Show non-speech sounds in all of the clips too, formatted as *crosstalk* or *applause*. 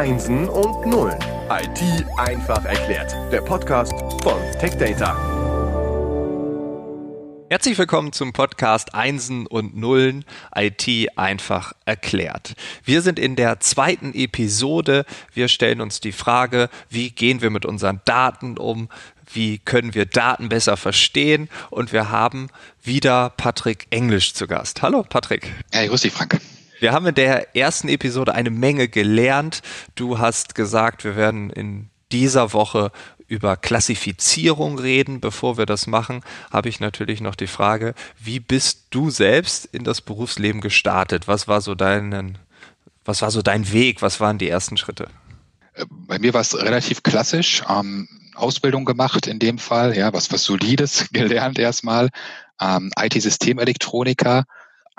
Einsen und Nullen. IT einfach erklärt. Der Podcast von TechData. Herzlich willkommen zum Podcast Einsen und Nullen IT einfach erklärt. Wir sind in der zweiten Episode. Wir stellen uns die Frage, wie gehen wir mit unseren Daten um? Wie können wir Daten besser verstehen? Und wir haben wieder Patrick Englisch zu Gast. Hallo Patrick. Hey, grüß dich Frank. Wir haben in der ersten Episode eine Menge gelernt. Du hast gesagt, wir werden in dieser Woche über Klassifizierung reden. Bevor wir das machen, habe ich natürlich noch die Frage, wie bist du selbst in das Berufsleben gestartet? Was war so dein, was war so dein Weg? Was waren die ersten Schritte? Äh, bei mir war es relativ klassisch. Ähm, Ausbildung gemacht in dem Fall, ja, was, was Solides *laughs* gelernt erstmal. Ähm, IT-Systemelektroniker,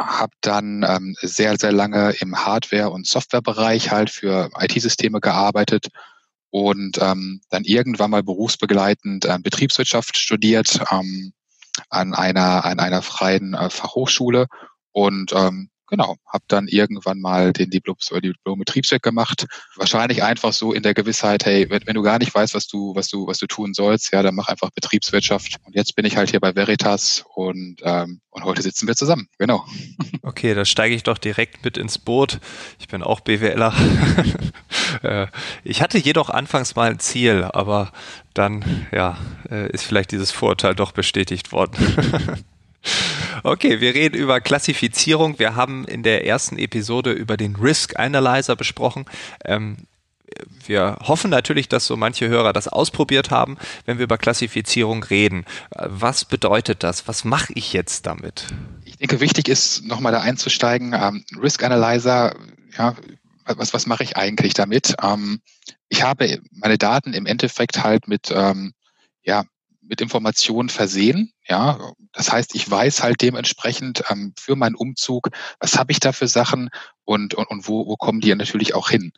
habe dann ähm, sehr, sehr lange im Hardware- und Softwarebereich halt für IT-Systeme gearbeitet und ähm, dann irgendwann mal berufsbegleitend äh, Betriebswirtschaft studiert ähm, an einer an einer freien äh, Fachhochschule und ähm, genau, habe dann irgendwann mal den Diplom, Diplom Betriebswirt gemacht. Wahrscheinlich einfach so in der Gewissheit, hey, wenn, wenn, du gar nicht weißt, was du, was du, was du tun sollst, ja, dann mach einfach Betriebswirtschaft. Und jetzt bin ich halt hier bei Veritas und, ähm, und heute sitzen wir zusammen. Genau. *laughs* Okay, da steige ich doch direkt mit ins Boot. Ich bin auch BWLer. *laughs* Äh, ich hatte jedoch anfangs mal ein Ziel, aber dann ja, äh, ist vielleicht dieses Vorurteil doch bestätigt worden. *laughs* Okay, wir reden über Klassifizierung. Wir haben in der ersten Episode über den Risk Analyzer besprochen. Ähm, wir hoffen natürlich, dass so manche Hörer das ausprobiert haben, wenn wir über Klassifizierung reden. Was bedeutet das? Was mache ich jetzt damit? Ich denke, wichtig ist, nochmal da einzusteigen. Ähm, Risk Analyzer, ja, was, was mache ich eigentlich damit? Ähm, ich habe meine Daten im Endeffekt halt mit, ähm, ja, mit Informationen versehen. Ja, das heißt, ich weiß halt dementsprechend ähm, für meinen Umzug, was habe ich da für Sachen und, und, und wo, wo kommen die natürlich auch hin.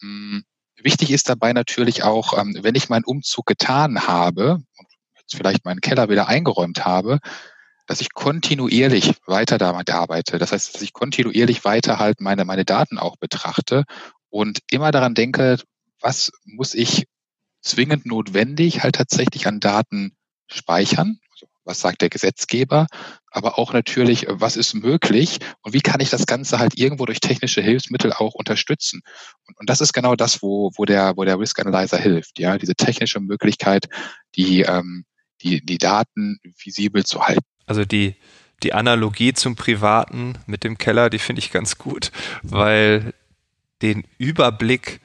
Hm, wichtig ist dabei natürlich auch, ähm, wenn ich meinen Umzug getan habe und jetzt vielleicht meinen Keller wieder eingeräumt habe, dass ich kontinuierlich weiter damit arbeite. Das heißt, dass ich kontinuierlich weiter halt meine, meine Daten auch betrachte und immer daran denke, was muss ich zwingend notwendig halt tatsächlich an Daten speichern. Was sagt der Gesetzgeber? Aber auch natürlich, was ist möglich und wie kann ich das Ganze halt irgendwo durch technische Hilfsmittel auch unterstützen? Und, und das ist genau das, wo, wo der, wo der Risk Analyzer hilft. Ja, diese technische Möglichkeit, die, ähm, die, die Daten visibel zu halten. Also die, die Analogie zum Privaten mit dem Keller, die finde ich ganz gut, weil den Überblick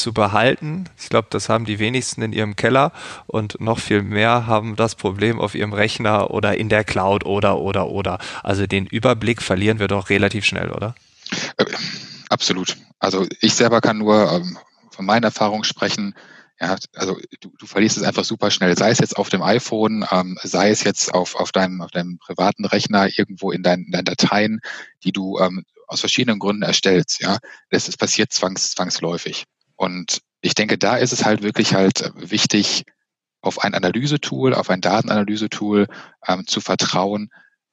zu behalten. Ich glaube, das haben die wenigsten in ihrem Keller und noch viel mehr haben das Problem auf ihrem Rechner oder in der Cloud oder oder oder. Also den Überblick verlieren wir doch relativ schnell, oder? Äh, absolut. Also ich selber kann nur ähm, von meiner Erfahrung sprechen. Ja, also du, du verlierst es einfach super schnell. Sei es jetzt auf dem iPhone, ähm, sei es jetzt auf, auf, deinem, auf deinem privaten Rechner irgendwo in, dein, in deinen Dateien, die du ähm, aus verschiedenen Gründen erstellst. Ja, das, das passiert zwangs, zwangsläufig. Und ich denke, da ist es halt wirklich halt wichtig, auf ein Analysetool, auf ein Datenanalyse-Tool ähm, zu vertrauen,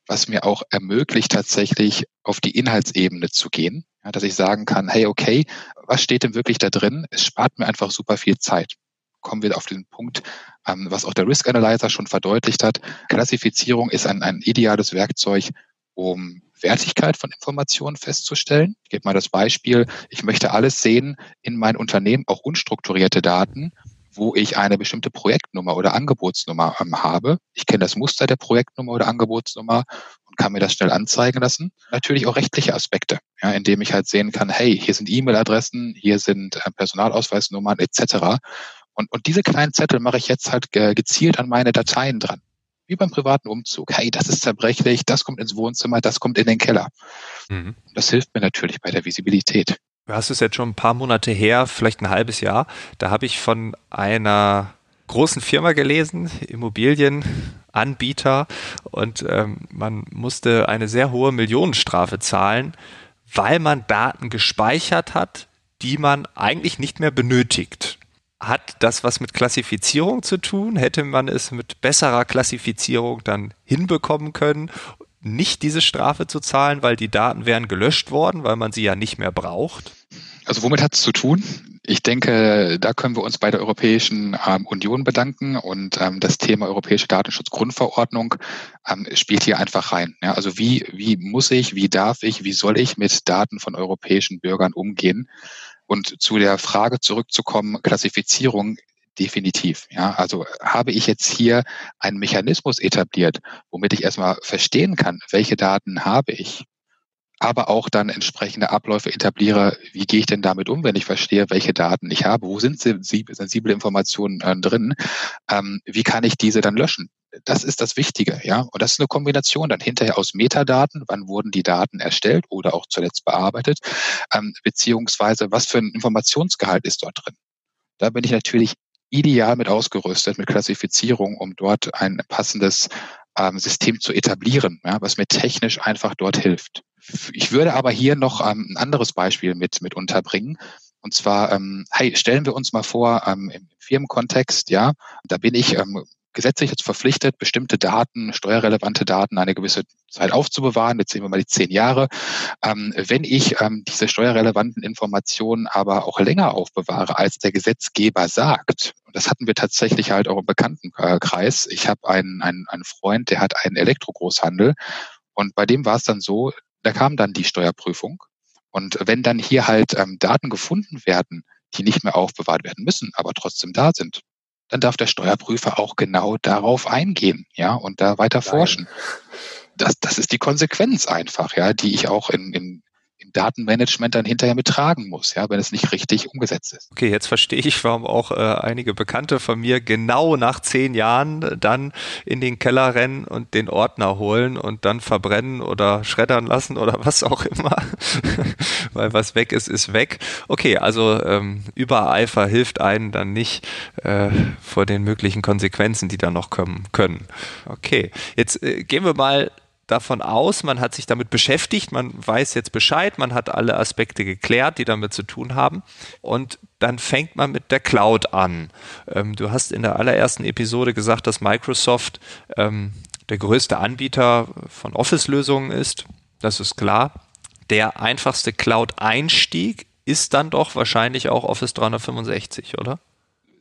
was mir auch ermöglicht, tatsächlich auf die Inhaltsebene zu gehen. Ja, dass ich sagen kann, hey, okay, was steht denn wirklich da drin? Es spart mir einfach super viel Zeit. Kommen wir auf den Punkt, ähm, was auch der Risk Analyzer schon verdeutlicht hat. Klassifizierung ist ein, ein ideales Werkzeug, um Wertigkeit von Informationen festzustellen. Ich gebe mal das Beispiel, ich möchte alles sehen in mein Unternehmen, auch unstrukturierte Daten, wo ich eine bestimmte Projektnummer oder Angebotsnummer ähm, habe. Ich kenne das Muster der Projektnummer oder Angebotsnummer und kann mir das schnell anzeigen lassen. Natürlich auch rechtliche Aspekte, ja, indem ich halt sehen kann, hey, hier sind E-Mail-Adressen, hier sind äh, Personalausweisnummern etc. Und, und diese kleinen Zettel mache ich jetzt halt gezielt an meine Dateien dran wie beim privaten Umzug. Hey, das ist zerbrechlich, das kommt ins Wohnzimmer, das kommt in den Keller. Mhm. Das hilft mir natürlich bei der Visibilität. Du hast es jetzt schon ein paar Monate her, vielleicht ein halbes Jahr. Da habe ich von einer großen Firma gelesen, Immobilienanbieter, und ähm, man musste eine sehr hohe Millionenstrafe zahlen, weil man Daten gespeichert hat, die man eigentlich nicht mehr benötigt. Hat das was mit Klassifizierung zu tun? Hätte man es mit besserer Klassifizierung dann hinbekommen können, nicht diese Strafe zu zahlen, weil die Daten wären gelöscht worden, weil man sie ja nicht mehr braucht? Also womit hat es zu tun? Ich denke, da können wir uns bei der Europäischen ähm, Union bedanken und ähm, das Thema Europäische Datenschutzgrundverordnung ähm, spielt hier einfach rein. Ja, also wie, wie muss ich, wie darf ich, wie soll ich mit Daten von europäischen Bürgern umgehen? Und zu der Frage zurückzukommen, Klassifizierung, definitiv. Ja, also habe ich jetzt hier einen Mechanismus etabliert, womit ich erstmal verstehen kann, welche Daten habe ich, aber auch dann entsprechende Abläufe etabliere, wie gehe ich denn damit um, wenn ich verstehe, welche Daten ich habe, wo sind sensible Informationen äh, drin, ähm, wie kann ich diese dann löschen? Das ist das Wichtige, ja. Und das ist eine Kombination dann hinterher aus Metadaten, wann wurden die Daten erstellt oder auch zuletzt bearbeitet, ähm, beziehungsweise was für ein Informationsgehalt ist dort drin. Da bin ich natürlich ideal mit ausgerüstet, mit Klassifizierung, um dort ein passendes ähm, System zu etablieren, ja, was mir technisch einfach dort hilft. Ich würde aber hier noch ähm, ein anderes Beispiel mit, mit unterbringen. Und zwar, ähm, hey, stellen wir uns mal vor, ähm, im Firmenkontext, ja, da bin ich ähm, gesetzlich jetzt verpflichtet, bestimmte Daten, steuerrelevante Daten eine gewisse Zeit aufzubewahren. Jetzt sehen wir mal die zehn Jahre. Ähm, wenn ich ähm, diese steuerrelevanten Informationen aber auch länger aufbewahre, als der Gesetzgeber sagt, und das hatten wir tatsächlich halt auch im Bekanntenkreis. Ich habe einen, einen, einen Freund, der hat einen Elektrogroßhandel und bei dem war es dann so, da kam dann die Steuerprüfung. Und wenn dann hier halt ähm, Daten gefunden werden, die nicht mehr aufbewahrt werden müssen, aber trotzdem da sind, dann darf der Steuerprüfer auch genau darauf eingehen, ja, und da weiter Nein. forschen. Das, das ist die Konsequenz einfach, ja, die ich auch in, in im Datenmanagement dann hinterher mittragen muss, ja, wenn es nicht richtig umgesetzt ist. Okay, jetzt verstehe ich, warum auch äh, einige Bekannte von mir genau nach zehn Jahren dann in den Keller rennen und den Ordner holen und dann verbrennen oder schreddern lassen oder was auch immer, weil was weg ist, ist weg. Okay, also ähm, Übereifer hilft einen dann nicht äh, vor den möglichen Konsequenzen, die da noch kommen können. Okay, jetzt äh, gehen wir mal davon aus, man hat sich damit beschäftigt, man weiß jetzt Bescheid, man hat alle Aspekte geklärt, die damit zu tun haben. Und dann fängt man mit der Cloud an. Ähm, du hast in der allerersten Episode gesagt, dass Microsoft ähm, der größte Anbieter von Office-Lösungen ist. Das ist klar. Der einfachste Cloud-Einstieg ist dann doch wahrscheinlich auch Office 365, oder?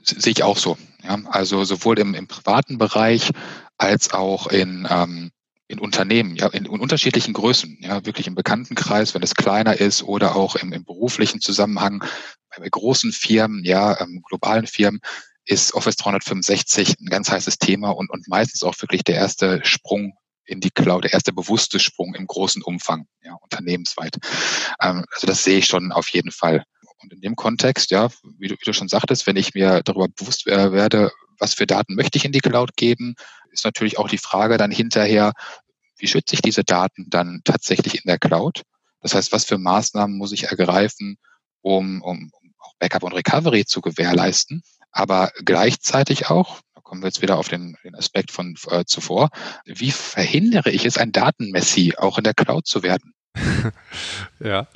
Sehe ich auch so. Ja, also sowohl im, im privaten Bereich als auch in ähm, in Unternehmen, ja, in, in, unterschiedlichen Größen, ja, wirklich im Bekanntenkreis, wenn es kleiner ist oder auch im, im beruflichen Zusammenhang, bei großen Firmen, ja, ähm, globalen Firmen, ist Office 365 ein ganz heißes Thema und, und meistens auch wirklich der erste Sprung in die Cloud, der erste bewusste Sprung im großen Umfang, ja, unternehmensweit. Ähm, also das sehe ich schon auf jeden Fall. Und in dem Kontext, ja, wie du, wie du schon sagtest, wenn ich mir darüber bewusst werde, was für Daten möchte ich in die Cloud geben, ist natürlich auch die Frage dann hinterher, wie schütze ich diese Daten dann tatsächlich in der Cloud? Das heißt, was für Maßnahmen muss ich ergreifen, um, um, Backup und Recovery zu gewährleisten, aber gleichzeitig auch, kommen wir jetzt wieder auf den, den Aspekt von äh, zuvor, wie verhindere ich es, ein Datenmessi auch in der Cloud zu werden? *laughs* ja.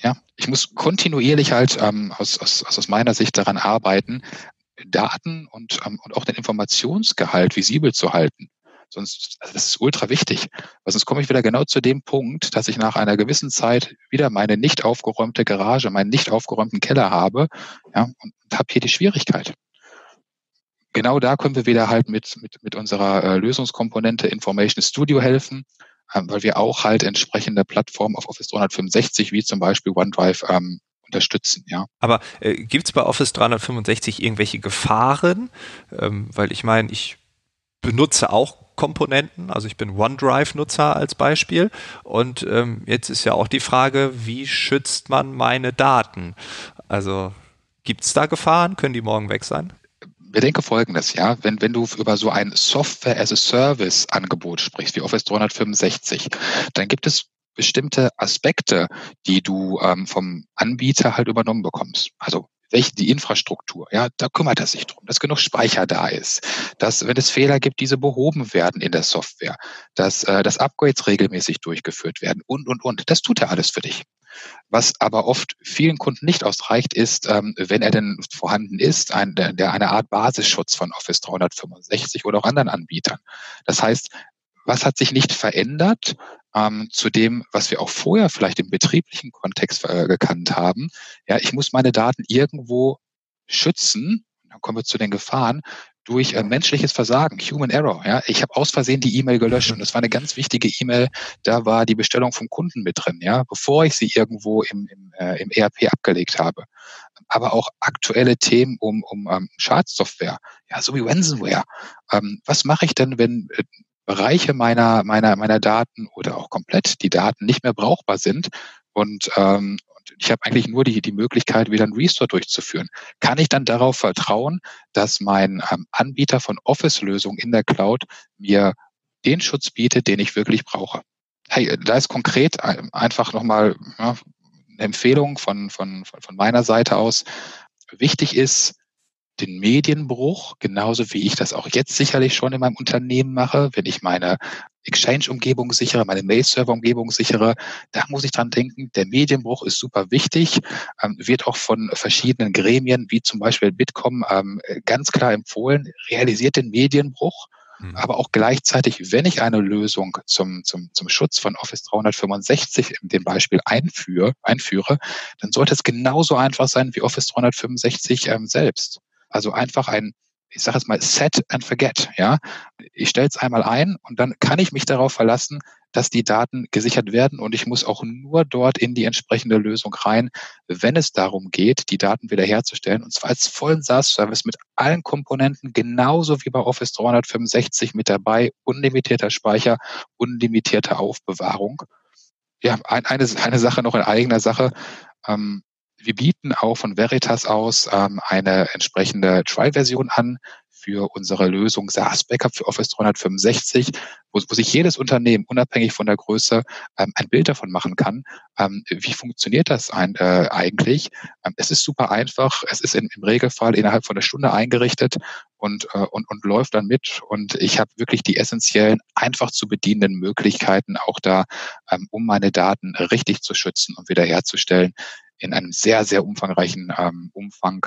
Ja, ich muss kontinuierlich halt ähm, aus, aus, aus meiner Sicht daran arbeiten, Daten und, ähm, und auch den Informationsgehalt visibel zu halten. Sonst, also das ist ultra wichtig. Weil sonst komme ich wieder genau zu dem Punkt, dass ich nach einer gewissen Zeit wieder meine nicht aufgeräumte Garage, meinen nicht aufgeräumten Keller habe, ja, und, und habe hier die Schwierigkeit. Genau da können wir wieder halt mit, mit, mit unserer äh, Lösungskomponente Information Studio helfen, ähm, weil wir auch halt entsprechende Plattformen auf Office 365 wie zum Beispiel OneDrive ähm, unterstützen, ja. Aber äh, gibt es bei Office 365 irgendwelche Gefahren? Ähm, weil ich meine, ich benutze auch Komponenten, also ich bin OneDrive-Nutzer als Beispiel. Und ähm, jetzt ist ja auch die Frage, wie schützt man meine Daten? Also gibt es da Gefahren? Können die morgen weg sein? Bedenke folgendes, ja, wenn, wenn du über so ein Software as a Service Angebot sprichst, wie Office 365, dann gibt es bestimmte Aspekte, die du ähm, vom Anbieter halt übernommen bekommst. Also welche die Infrastruktur, ja, da kümmert er sich drum, dass genug Speicher da ist, dass wenn es Fehler gibt, diese behoben werden in der Software, dass, äh, dass Upgrades regelmäßig durchgeführt werden und und und. Das tut er alles für dich. Was aber oft vielen Kunden nicht ausreicht, ist, ähm, wenn er denn vorhanden ist, ein, der, eine Art Basisschutz von Office 365 oder auch anderen Anbietern. Das heißt, was hat sich nicht verändert ähm, zu dem, was wir auch vorher vielleicht im betrieblichen Kontext äh, gekannt haben. Ja, ich muss meine Daten irgendwo schützen. Dann kommen wir zu den Gefahren durch äh, menschliches Versagen, Human Error. Ja, ich habe aus Versehen die E-Mail gelöscht und das war eine ganz wichtige E-Mail. Da war die Bestellung vom Kunden mit drin, ja, bevor ich sie irgendwo im, im, äh, im ERP abgelegt habe. Aber auch aktuelle Themen um, um ähm, Schadsoftware, ja, so wie Ransomware. Ähm, was mache ich denn, wenn äh, Bereiche meiner, meiner, meiner Daten oder auch komplett die Daten nicht mehr brauchbar sind und, ähm, ich habe eigentlich nur die, die Möglichkeit, wieder einen Restore durchzuführen. Kann ich dann darauf vertrauen, dass mein ähm, Anbieter von Office-Lösungen in der Cloud mir den Schutz bietet, den ich wirklich brauche? Hey, da ist konkret einfach nochmal ja, eine Empfehlung von, von, von meiner Seite aus. Wichtig ist, den Medienbruch, genauso wie ich das auch jetzt sicherlich schon in meinem Unternehmen mache, wenn ich meine Exchange-Umgebung sichere, meine Mail-Server-Umgebung sichere, da muss ich dran denken, der Medienbruch ist super wichtig, ähm, wird auch von verschiedenen Gremien, wie zum Beispiel Bitkom, ähm, ganz klar empfohlen, realisiert den Medienbruch, mhm. aber auch gleichzeitig, wenn ich eine Lösung zum, zum, zum Schutz von Office 365 in dem Beispiel einführe, einführe, dann sollte es genauso einfach sein wie Office 365 ähm, selbst. Also einfach ein, ich sage jetzt mal, set and forget. Ja, ich stelle es einmal ein und dann kann ich mich darauf verlassen, dass die Daten gesichert werden und ich muss auch nur dort in die entsprechende Lösung rein, wenn es darum geht, die Daten wiederherzustellen und zwar als vollen SaaS-Service mit allen Komponenten, genauso wie bei Office 365 mit dabei, unlimitierter Speicher, unlimitierte Aufbewahrung. Ja, eine, eine Sache noch in eigener Sache. Ähm, wir bieten auch von Veritas aus ähm, eine entsprechende Trial-Version an für unsere Lösung SaaS Backup für Office 365, wo, wo sich jedes Unternehmen unabhängig von der Größe ähm, ein Bild davon machen kann. Ähm, wie funktioniert das ein, äh, eigentlich? Ähm, es ist super einfach. Es ist in, im Regelfall innerhalb von einer Stunde eingerichtet und, äh, und, und läuft dann mit. Und ich habe wirklich die essentiellen, einfach zu bedienenden Möglichkeiten auch da, ähm, um meine Daten richtig zu schützen und wiederherzustellen in einem sehr, sehr umfangreichen ähm, Umfang,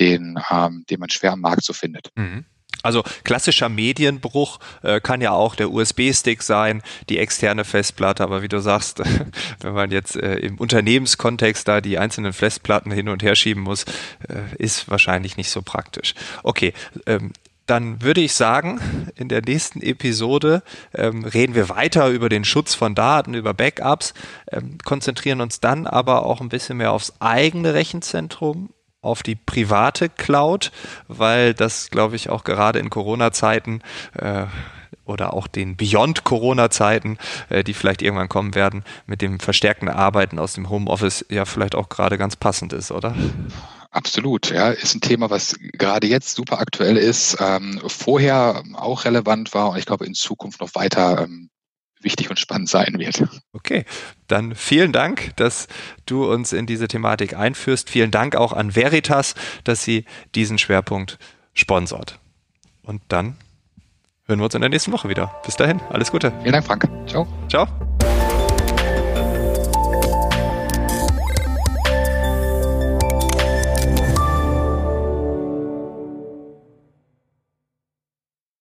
den, ähm, den man schwer am Markt so findet. Mhm. Also klassischer Medienbruch äh, kann ja auch der USB-Stick sein, die externe Festplatte, aber wie du sagst, *laughs* wenn man jetzt äh, im Unternehmenskontext da die einzelnen Festplatten hin und her schieben muss, äh, ist wahrscheinlich nicht so praktisch. Okay, ähm, dann würde ich sagen, in der nächsten Episode ähm, reden wir weiter über den Schutz von Daten, über Backups, ähm, konzentrieren uns dann aber auch ein bisschen mehr aufs eigene Rechenzentrum, auf die private Cloud, weil das, glaube ich, auch gerade in Corona-Zeiten äh, oder auch den Beyond-Corona-Zeiten, äh, die vielleicht irgendwann kommen werden, mit dem verstärkten Arbeiten aus dem Homeoffice ja vielleicht auch gerade ganz passend ist, oder? Absolut, ja, ist ein Thema, was gerade jetzt super aktuell ist, ähm, vorher auch relevant war und ich glaube in Zukunft noch weiter ähm, wichtig und spannend sein wird. Okay, dann vielen Dank, dass du uns in diese Thematik einführst. Vielen Dank auch an Veritas, dass sie diesen Schwerpunkt sponsort. Und dann hören wir uns in der nächsten Woche wieder. Bis dahin, alles Gute. Vielen Dank, Frank. Ciao. Ciao.